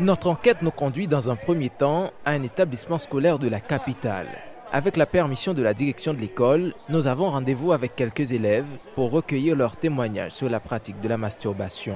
Notre enquête nous conduit dans un premier temps à un établissement scolaire de la capitale. Avec la permission de la direction de l'école, nous avons rendez-vous avec quelques élèves pour recueillir leurs témoignages sur la pratique de la masturbation.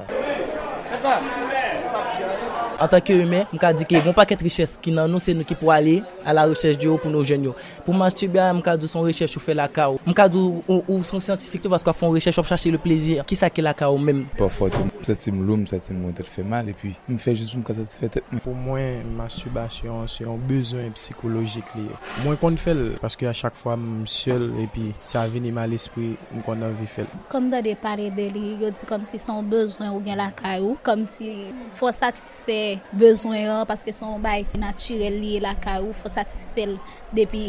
an tanke humen, mka di ki yon paket riches ki nan nou se nou ki pou ale a la recherche di yo pou nou jen yo. Pou mastubya, mka di son recherche ou fe la ka ou. Mka di ou, son scientifique tou paskwa fon recherche ou chache le plezir. Ki sa ke la ka ou men? Pa fote, msati mlou, msati mwen tèt fe mal, epi mfe jist mka fe tet mwen. Pou mwen, masturbasyon se yon bezon psikologik li. Mwen kon fel, paske a chak fwa msèl, epi sa vini mal espri, mwen kon nan vi fèl. Kom da de pare de li, yo di kom si son bezon ou gen la ka ou, kom si fwa satisfe bezwen an, paske son bay naturel liye la ka ou, fò satisfèl depi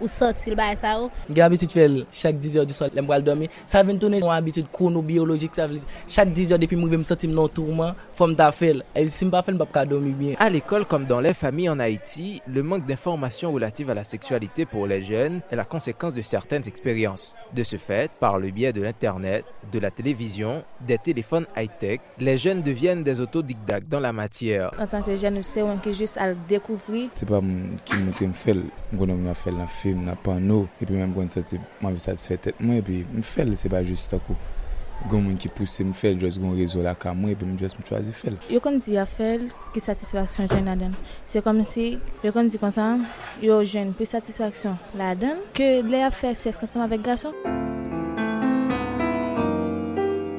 ou sotil bay sa ou? Gen abitud fel chak 10 yo di sol lem bral domi, sa ven toune yon abitud krono-biologik, sa ven chak 10 yo depi mou ve m sotim non tourman, fòm ta fel, el sim pa fel mbap ka domi bien. À l'école comme dans les familles en Haïti, le manque d'informations relatives à la sexualité pour les jeunes est la conséquence de certaines expériences. De ce fait, par le biais de l'Internet, de la télévision, des téléphones high-tech, les jeunes deviennent des autodidactes dans la matière. En tant que jeune, c'est un qui juste à le découvrir. Se pa m ki mwen te m fel, film, nan pano, pi mwen mwen sati, mwen vi satisfe tet mwen, pi m fel, se pa just takou. Gon mwen ki pousse m fel, jos gon rezo la ka mwen, pi m jos m chwazi fel. Yo kon di a fel ki satisfaksyon jen la den. Se kom si, yo kon di konsan, yo jen pou satisfaksyon la den, ke le a fe seks konsan avek gason.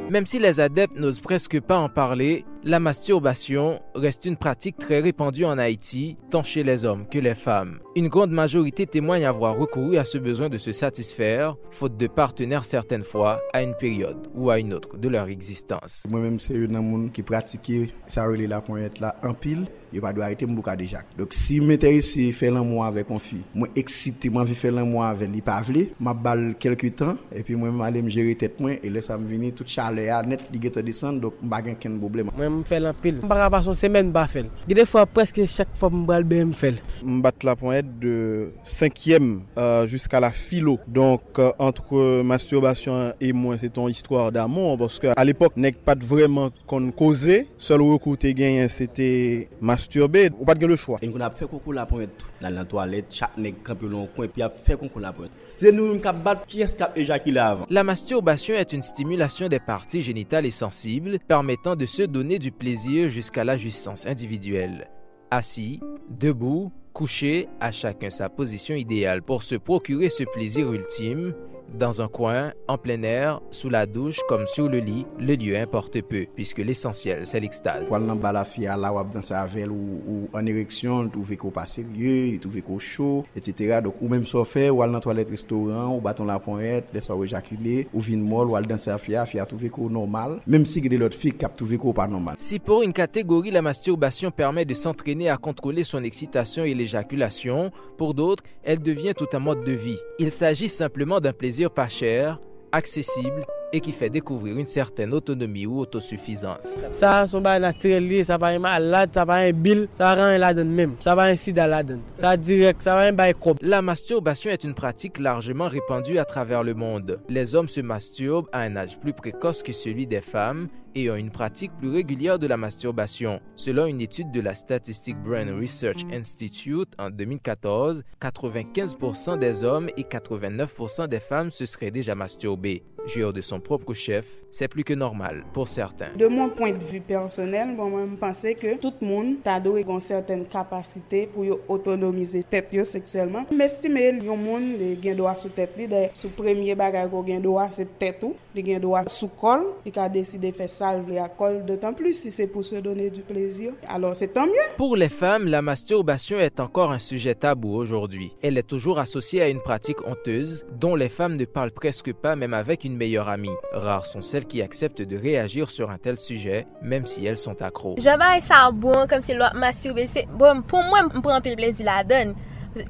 Même si les adeptes n'osent presque pas en parler, la masturbation reste une pratique très répandue en Haïti, tant chez les hommes que les femmes. Une grande majorité témoigne avoir recouru à ce besoin de se satisfaire, faute de partenaires certaines fois, à une période ou à une autre de leur existence. Moi-même, c'est une monde qui pratiquait sa relais la pointe là en pile. yo pa do a ite mbouka de jak. Dok si mèteri se fè lan mwa avè konfi, mwen eksite mwen vi fè lan mwa avè li pa vle, mwen bal kelke tan, epi mwen mwen ale mjere tet mwen, e lè sa vini tout chale a net li gete desan, dok mbagen ken boblem. Mwen m fel an pil. M baka pa son semen ba fel. Gide fwa preske chak fwa m bal be m fel. M bat la poyet de 5e euh, jusqu'à la philo. Donc, euh, entre masturbation et moi, c'est ton histoire d'amour. Parce que à l'époque, nek pat vraiment kon cause. Seul recours te gagne, c'était masturber. Ou pas de le choix. En kon ap fè koukou la pointe nan la toilette, chak nek kampe lon kwen, pi ap fè koukou la pointe. Se nou m kap bat, ki es kap ejakile avant? La masturbation est une stimulation des parties génitales et sensibles permettant de se donner du plaisir jusqu'à la jouissance individuelle. Assis, debout, couché, à chacun sa position idéale pour se procurer ce plaisir ultime, dans un coin, en plein air, sous la douche comme sur le lit, le lieu importe peu, puisque l'essentiel c'est l'extase. Wal nan bala fi ala wap dan sa vel ou, ou an ereksyon, touve ko pa serye, touve ko chou, etc. Donc ou menm so fe, wal nan toilet restaurant, ou baton la pointe, lesa ou ejakule, ou vin mol, wal dan sa fia, fia touve ko normal, menm si gede lot fi kap touve ko pa normal. Si pour une catégorie la masturbation permet de s'entraîner à contrôler son excitation et l'éjaculation, pour d'autres, elle devient tout un mode de vie. Il s'agit simplement d'un plaisir pas cher, accessible et qui fait découvrir une certaine autonomie ou autosuffisance. Sa son bay naturel pa yon malade, pa yon bil, sa ran yon laden même. Sa pa yon sida laden. Sa direct, pa yon bay kob. La masturbation est une pratique largement répandue à travers le monde. Les hommes se masturbent à un âge plus précoce que celui des femmes et ont une pratique plus régulière de la masturbation. Selon une étude de la Statistic Brain Research Institute en 2014, 95% des hommes et 89% des femmes se seraient déjà masturbés. Joueur de son propre chef, c'est plus que normal pour certains. De mon point de vue personnel, bon, moi, je pensais que tout le monde a une certaine capacité pour autonomiser tête sexuellement. M'estime yon monde de gen droit sous tête de sous premier bagage ko gen droit c'est tête ou, de gen droit sous col, il a décidé faire salve à col d'autant plus si c'est pour se donner du plaisir. Alors c'est tant mieux. Pour les femmes, la masturbation est encore un sujet tabou aujourd'hui. Elle est toujours associée à une pratique honteuse dont les femmes ne parlent presque pas même avec une meilleure amie. Rares sont celles qui acceptent de réagir sur un tel sujet, même si elles sont accros. J'avais ça bon comme si l'autre masturbe. Bon, pour moi, je prends le plaisir la donne.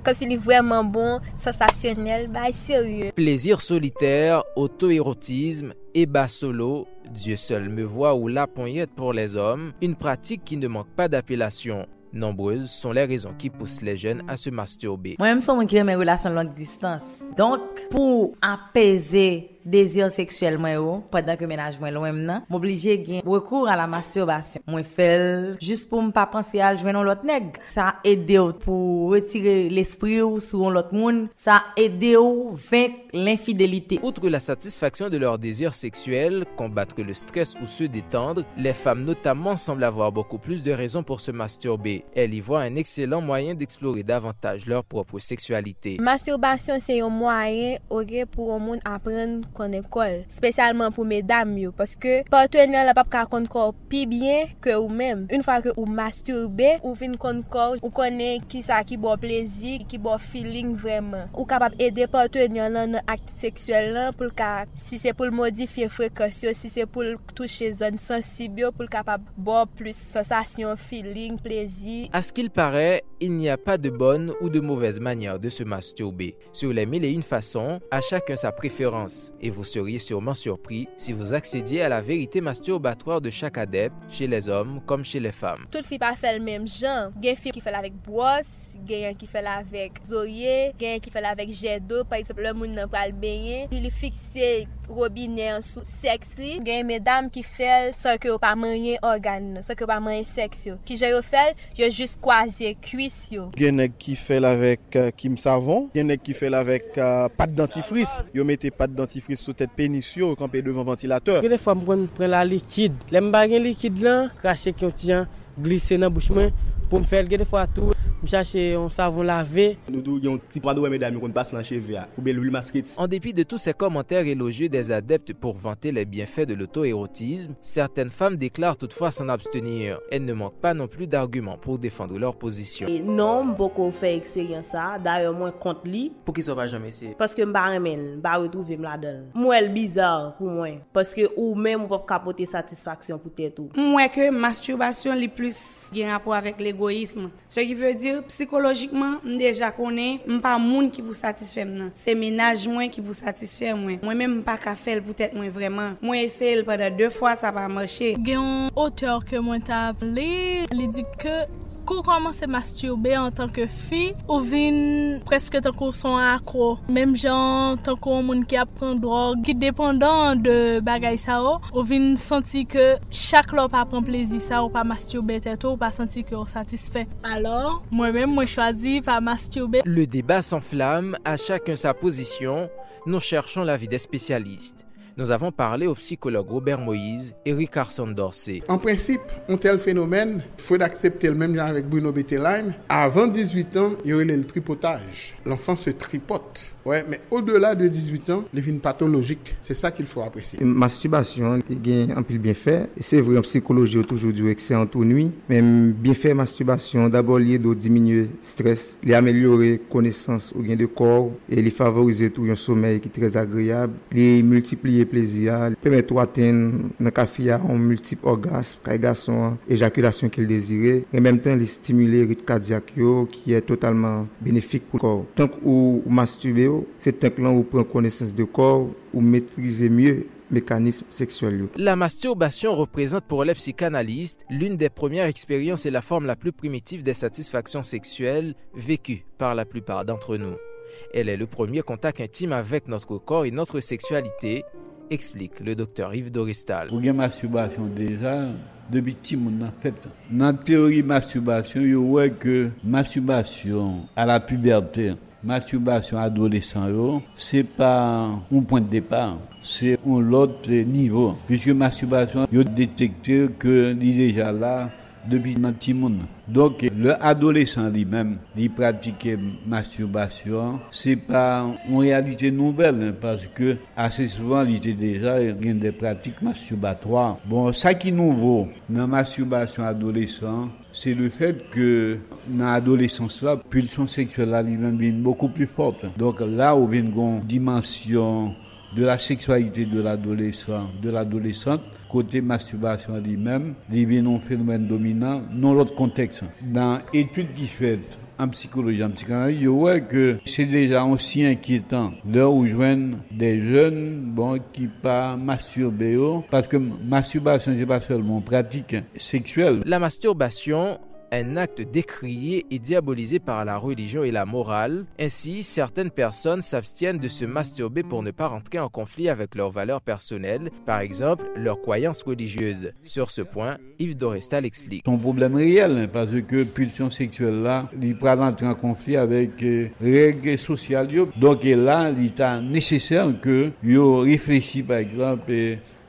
Comme s'il est vraiment bon, sensationnel, bah sérieux. Plaisir solitaire, auto-érotisme, et bas solo, Dieu seul me voit ou la poignette pour les hommes, une pratique qui ne manque pas d'appellation. Nombreuses sont les raisons qui poussent les jeunes à se masturber. Moi, je suis qui mes relations longue distance. Donc, pour apaiser dezir seksuel mwen yo, padan ke menaj mwen lwen mnen, m'oblije gen rekour a la masturbasyon. Mwen fel, jist pou m'pa panse al jwen an lot neg. Sa ede ou pou retire l'esprit ou sou an lot moun, sa ede ou venk l'infidelite. Outre la satisfaction de leur désir sexuel, combattre le stress ou se détendre, les femmes notamment semblent avoir beaucoup plus de raisons pour se masturber. Elles y voient un excellent moyen d'explorer davantage leur propre sexualité. Masturbation, c'est un moyen okay, pour un monde apprendre kon ekol. Spesyalman pou medam yo. Paske partenyan la pap ka kon kor pi bien ke ou men. Un fwa ke ou masturbe, ou fin kon kor, ou konen ki sa ki bo plezi, ki bo feeling vreman. Ou kapap ede partenyan lan nan akte seksuel lan pou ka, si se pou l modifiye frekasyon, si se pou l touche zon sensibyo pou l kapap bo plus sensasyon, feeling, plezi. A skil pare, il n'y a pas de bonne ou de mauvaise manière de se masturber. Sur les mille et une façons, à chacun sa préférence. Et vous seriez sûrement surpris si vous accédiez à la vérité masturbatoire de chaque adepte, chez les hommes comme chez les femmes. Tout fi pa fè l mèm jan. Gen fi ki fè l avèk bros, gen yon ki fè l avèk zoye, gen yon ki fè l avèk jet do, par exemple, l moun nan pral benye, li li fikse robine an sou seks li, gen medam ki fel sa ke yo pa manye organ, sa ke yo pa manye seks yo. Ki jè yo fel, yo jist kwaze kuis yo. Gen ek ki fel avèk uh, kim savon, gen ek ki fel avèk uh, pat dentifris, yo mette pat dentifris sou tèt penis yo, kampè devan ventilateur. Gen defwa mwen pren la likid, lem bagen likid lan, krashe ki yon tiyan glise nan bouchman, pou m fel gen defwa tou m chache yon savon lave. Nou dou yon ti pwado wè medam yon kon pas nan cheve ya. Ou bel l'huile masquette. En dépit de tous ces commentaires élogieux des adeptes pour vanter les bienfaits de l'auto-érotisme, certaines femmes déclarent toutefois s'en abstenir. Elles ne manquent pas non plus d'arguments pour défendre leur position. E non, mpoko fè eksperyans sa, dayo mwen kont li, Pou ki so pa jame se? paske mba remen, mba retrouve m la den. Mwen l bizar pou mwen, paske ou men m wap kapote satisfaksyon pou tèt ou. Mwen ke masturbasyon li plus gen rapport avèk l'egoïsme. Se ki vè dir, psikologikman, m deja konen, m pa moun ki pou satisfè m nan. Se menaj mwen ki pou satisfè mwen. Mwen men m pa ka fel pou tèt mwen vreman. Mwen ese el pada 2 fwa sa pa mwache. Gen yon auteur ke mwen ta avle, li di ke kou komanse masturbe an tanke fi, ou vin preske tanko son akro. Mem jan tanko moun ki ap pran drog, ki dependan de bagay sa ou, ou vin santi ke chak lop ap pran plezi sa ou pa masturbe teto, ou pa santi ke ou satisfe. Alors, mwen men mwen chwazi pa masturbe. Le débat s'enflamme, a chacun sa position, nous cherchons l'avis des spécialistes. Nous avons parlé au psychologue Robert Moïse et Carson Dorsey. En principe, un tel phénomène, il faut accepter le même genre avec Bruno Bettelheim. Avant 18 ans, il y aurait le tripotage. L'enfant se tripote. Ouais, mais au-delà de 18 ans, les vignes pathologiques, c'est ça qu'il faut apprécier. Masturbasyon gen anpil bienfè. Se vre an psikoloji ou toujou diou ekse an tou nui. Men bienfè masturbasyon d'abord liye do diminue stres, li amelyore konesans ou gen de kor, e li favorize tou yon somèy ki trez agriyab, li multipliye plezia, li pèmè tou aten nan kafiya an multip orgasm, kay gason, ejakulasyon ki l dezire, en mèm tan li stimule rit kadiak yo ki e totalman benefik pou kor. Tank ou masturbe yo, c'est un plan où prend connaissance de corps ou maîtriser mieux mécanisme sexuel. La masturbation représente pour les psychanalystes l'une des premières expériences et la forme la plus primitive des satisfactions sexuelles vécues par la plupart d'entre nous. Elle est le premier contact intime avec notre corps et notre sexualité, explique le docteur Yves Doristal. Pour une masturbation déjà, depuis petit monde en fait. Dans la théorie masturbation, il a que masturbation à la puberté, masturbation adolescent, c'est pas un point de départ, c'est un autre niveau. Puisque masturbation, il a détecté que il est déjà là depuis notre petit monde. Donc, le adolescent lui-même, il pratique masturbation, c'est pas une réalité nouvelle, hein, parce que assez souvent, il était déjà rien des pratiques masturbatoires. Bon, ça qui est nouveau dans la masturbation adolescent, c'est le fait que dans l'adolescence là, pulsion sexuelle là, lui-même est beaucoup plus forte. Donc là, on vient une dimension de la sexualité de l'adolescent, de l'adolescente, côté masturbation lui-même, il vient un phénomène dominant dans l'autre contexte. Dans l'étude qui fait en psychologie, en psychanalyse, je vois que c'est déjà aussi inquiétant. Où joignent des jeunes, bon, qui pas masturbés, parce que masturbation, c'est pas seulement pratique sexuelle. La masturbation un acte décrié et diabolisé par la religion et la morale. Ainsi, certaines personnes s'abstiennent de se masturber pour ne pas rentrer en conflit avec leurs valeurs personnelles, par exemple leurs croyances religieuses. Sur ce point, Yves Dorestal explique. Son problème réel, hein, parce que pulsion sexuelle là, il peut en conflit avec euh, règles sociales. Donc là, il est nécessaire que yo réfléchisse par exemple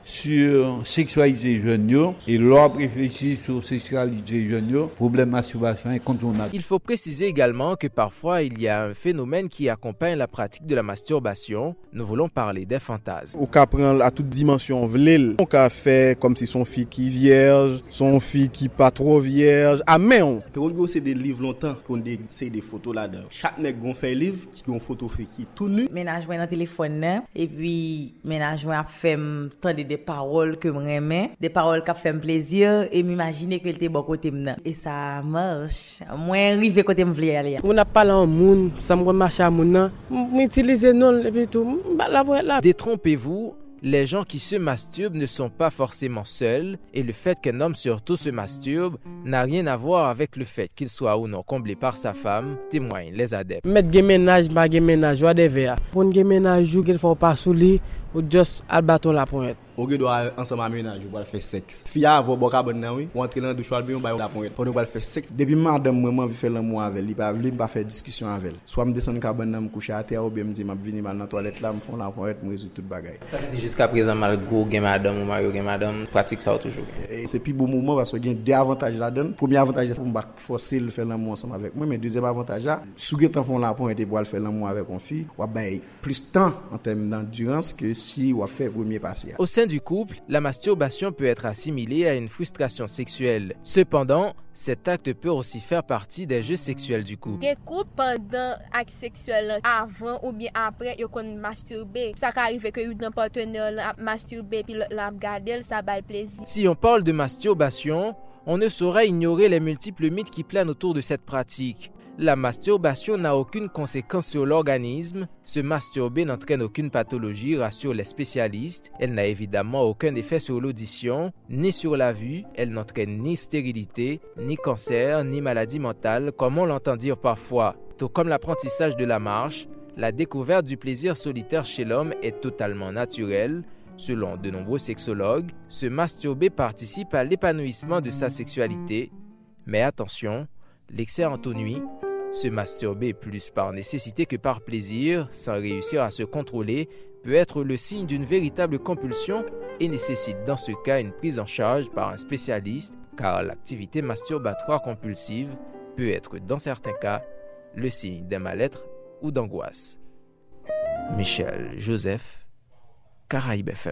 sur sexualité jeune et l'ordre réfléchit sur sexualité jeune problème masturbation incontournable. Il faut préciser également que parfois il y a un phénomène qui accompagne la pratique de la masturbation. Nous voulons parler des fantasmes. Au cas prendre à toute dimension vlel, on cas fait comme si son fille qui vierge, son fille qui pas trop vierge, à main. On c'est des livres longtemps qu'on c'est des photos là-dedans. Chaque nèg gon fait livre qui gon photo fait qui tout nu. Ménage dans téléphone et puis ménage a fait tant de paroles que m'aimais, des paroles qui fait plaisir et m'imaginer que était bon côté m'nan. Et ça marche. Moi arrivé côté m'vle aller. On a parlé en moun, ça me marche à moun m'utiliser non et puis tout. Détrompez-vous, les gens qui se masturbent ne sont pas forcément seuls et le fait qu'un homme surtout se masturbe n'a rien à voir avec le fait qu'il soit ou non comblé par sa femme, témoignent les adeptes. Mettre ménage, pas ménage, ou des verres. Pour ménage, il ne faut pas sous ou juste al bâton la pointe. ou ge do a ansama menaj ou wale fe seks. Fiya avou boka bon nan ou, wantre lan douchwal bi yon bay wala pon et. Fon ou wale fe seks. Depi madam mwen mwen vi fe lan mwen avel, li pa vli mpa fe diskisyon avel. Swa m desen ka bon nan m kouche ate a ou be m di m ap vini mal nan toalet la, m fon lan pon et, m rezou tout bagay. Sa vezi jiska prezan mal go gen madam ou mario gen madam, pratik sa ou toujou gen. Se pi bon mouman vaso gen de avantaj la den. Premi avantaj la pou m bak fose l fe lan mwen ansama avek mwen, men dezem avantaj la, sou ge tan fon lan pon et e wale fe lan mwen avek on fi, wap bay plus tan an tem d'endurance ke si wap fe premier pasi ya. Du couple, la masturbation peut être assimilée à une frustration sexuelle. Cependant, cet acte peut aussi faire partie des jeux sexuels du couple. Des couples pendant acte sexuel avant ou bien après, ils ont masturbé. Ça arrive que un partenaire masturbé puis l'a regardé, ça va le plaisir. Si on parle de masturbation, on ne saurait ignorer les multiples mythes qui planent autour de cette pratique. La masturbation n'a aucune conséquence sur l'organisme. Se masturber n'entraîne aucune pathologie, rassurent les spécialistes. Elle n'a évidemment aucun effet sur l'audition, ni sur la vue. Elle n'entraîne ni stérilité, ni cancer, ni maladie mentale, comme on l'entend dire parfois. Tout comme l'apprentissage de la marche, la découverte du plaisir solitaire chez l'homme est totalement naturelle. Selon de nombreux sexologues, se masturber participe à l'épanouissement de sa sexualité. Mais attention, l'excès en nuit se masturber plus par nécessité que par plaisir, sans réussir à se contrôler, peut être le signe d'une véritable compulsion et nécessite dans ce cas une prise en charge par un spécialiste, car l'activité masturbatoire compulsive peut être dans certains cas le signe d'un mal-être ou d'angoisse. Michel Joseph, Caraïbes.